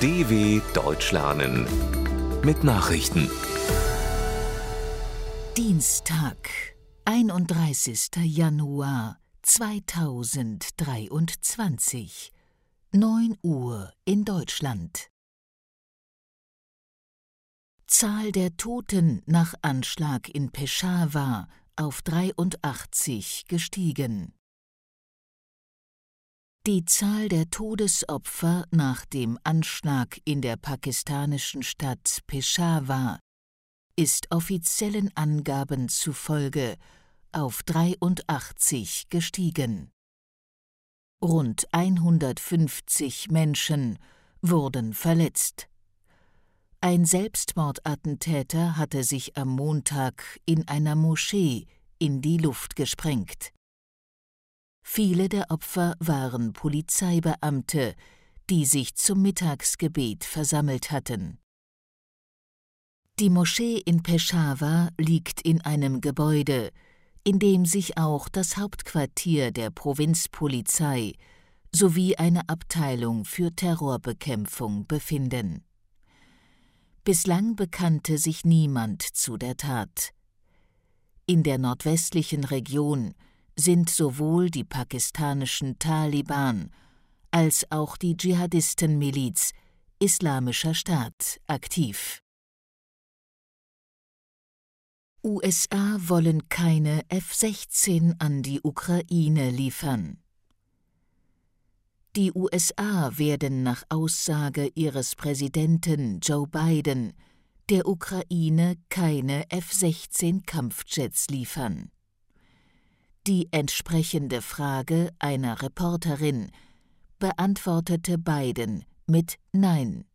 DW Deutsch lernen mit Nachrichten. Dienstag, 31. Januar 2023, 9 Uhr in Deutschland. Zahl der Toten nach Anschlag in Peshawar auf 83 gestiegen. Die Zahl der Todesopfer nach dem Anschlag in der pakistanischen Stadt Peshawar ist offiziellen Angaben zufolge auf 83 gestiegen. Rund 150 Menschen wurden verletzt. Ein Selbstmordattentäter hatte sich am Montag in einer Moschee in die Luft gesprengt. Viele der Opfer waren Polizeibeamte, die sich zum Mittagsgebet versammelt hatten. Die Moschee in Peshawar liegt in einem Gebäude, in dem sich auch das Hauptquartier der Provinzpolizei sowie eine Abteilung für Terrorbekämpfung befinden. Bislang bekannte sich niemand zu der Tat. In der nordwestlichen Region sind sowohl die pakistanischen Taliban als auch die Dschihadistenmiliz Islamischer Staat aktiv. USA wollen keine F-16 an die Ukraine liefern. Die USA werden nach Aussage ihres Präsidenten Joe Biden der Ukraine keine F-16 Kampfjets liefern. Die entsprechende Frage einer Reporterin beantwortete Biden mit Nein.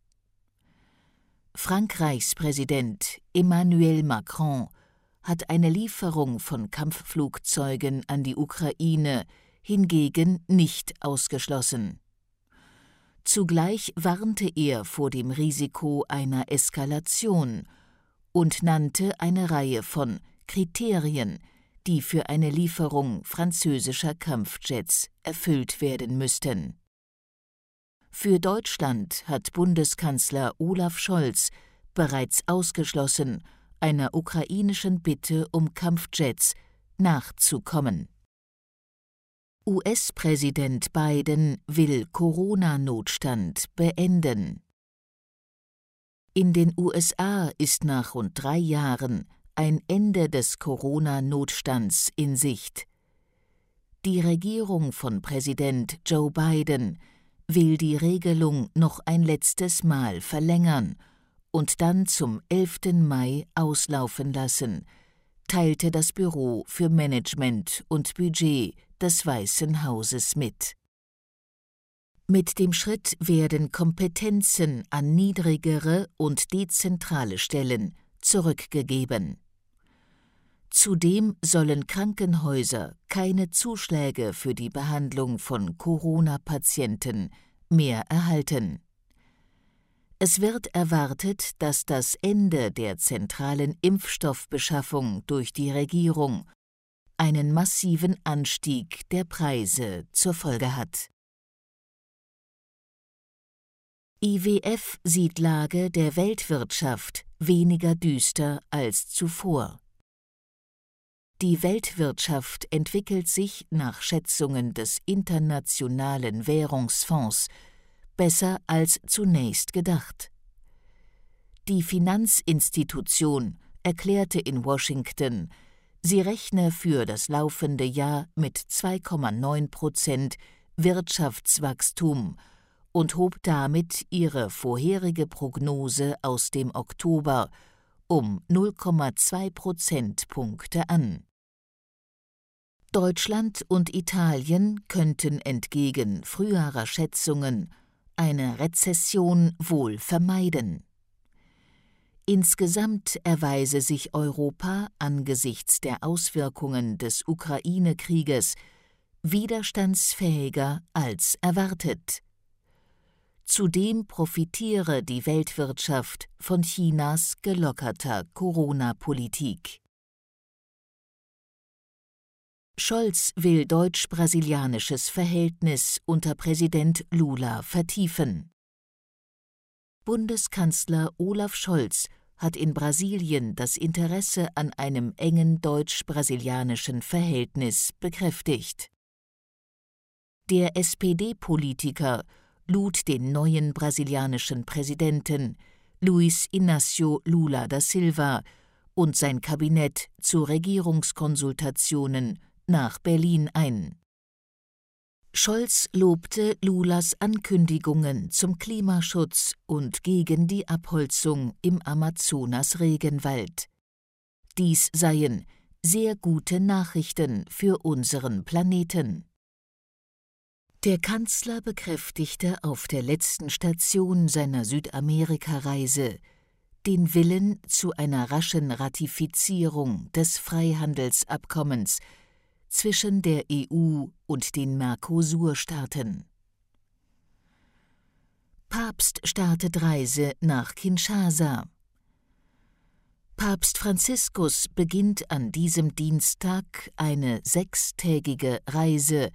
Frankreichs Präsident Emmanuel Macron hat eine Lieferung von Kampfflugzeugen an die Ukraine hingegen nicht ausgeschlossen. Zugleich warnte er vor dem Risiko einer Eskalation und nannte eine Reihe von Kriterien, die für eine Lieferung französischer Kampfjets erfüllt werden müssten. Für Deutschland hat Bundeskanzler Olaf Scholz bereits ausgeschlossen, einer ukrainischen Bitte um Kampfjets nachzukommen. US-Präsident Biden will Corona-Notstand beenden. In den USA ist nach rund drei Jahren ein Ende des Corona-Notstands in Sicht. Die Regierung von Präsident Joe Biden will die Regelung noch ein letztes Mal verlängern und dann zum 11. Mai auslaufen lassen, teilte das Büro für Management und Budget des Weißen Hauses mit. Mit dem Schritt werden Kompetenzen an niedrigere und dezentrale Stellen zurückgegeben. Zudem sollen Krankenhäuser keine Zuschläge für die Behandlung von Corona-Patienten mehr erhalten. Es wird erwartet, dass das Ende der zentralen Impfstoffbeschaffung durch die Regierung einen massiven Anstieg der Preise zur Folge hat. IWF sieht Lage der Weltwirtschaft weniger düster als zuvor. Die Weltwirtschaft entwickelt sich nach Schätzungen des Internationalen Währungsfonds besser als zunächst gedacht. Die Finanzinstitution erklärte in Washington, sie rechne für das laufende Jahr mit 2,9 Prozent Wirtschaftswachstum und hob damit ihre vorherige Prognose aus dem Oktober um 0,2 Prozentpunkte an. Deutschland und Italien könnten entgegen früherer Schätzungen eine Rezession wohl vermeiden. Insgesamt erweise sich Europa angesichts der Auswirkungen des Ukraine-Krieges widerstandsfähiger als erwartet. Zudem profitiere die Weltwirtschaft von Chinas gelockerter Corona-Politik. Scholz will deutsch-brasilianisches Verhältnis unter Präsident Lula vertiefen. Bundeskanzler Olaf Scholz hat in Brasilien das Interesse an einem engen deutsch-brasilianischen Verhältnis bekräftigt. Der SPD-Politiker lud den neuen brasilianischen Präsidenten Luiz Inácio Lula da Silva und sein Kabinett zu Regierungskonsultationen nach Berlin ein. Scholz lobte Lulas Ankündigungen zum Klimaschutz und gegen die Abholzung im Amazonas-Regenwald. Dies seien sehr gute Nachrichten für unseren Planeten. Der Kanzler bekräftigte auf der letzten Station seiner Südamerika-Reise den Willen zu einer raschen Ratifizierung des Freihandelsabkommens zwischen der EU und den Mercosur-Staaten. Papst startet Reise nach Kinshasa. Papst Franziskus beginnt an diesem Dienstag eine sechstägige Reise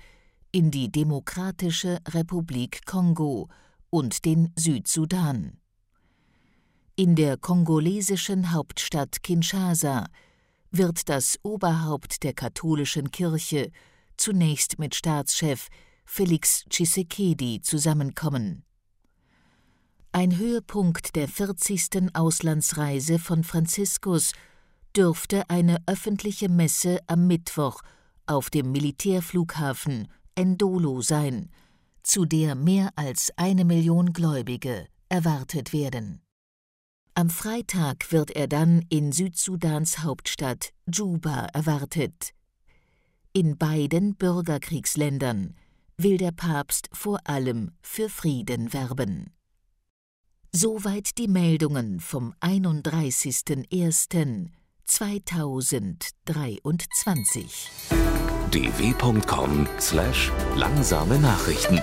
in die Demokratische Republik Kongo und den Südsudan. In der kongolesischen Hauptstadt Kinshasa wird das Oberhaupt der katholischen Kirche zunächst mit Staatschef Felix Tshisekedi zusammenkommen. Ein Höhepunkt der 40. Auslandsreise von Franziskus dürfte eine öffentliche Messe am Mittwoch auf dem Militärflughafen Endolo sein, zu der mehr als eine Million Gläubige erwartet werden. Am Freitag wird er dann in Südsudans Hauptstadt Juba erwartet. In beiden Bürgerkriegsländern will der Papst vor allem für Frieden werben. Soweit die Meldungen vom 31.01.2023. dw.com/langsame Nachrichten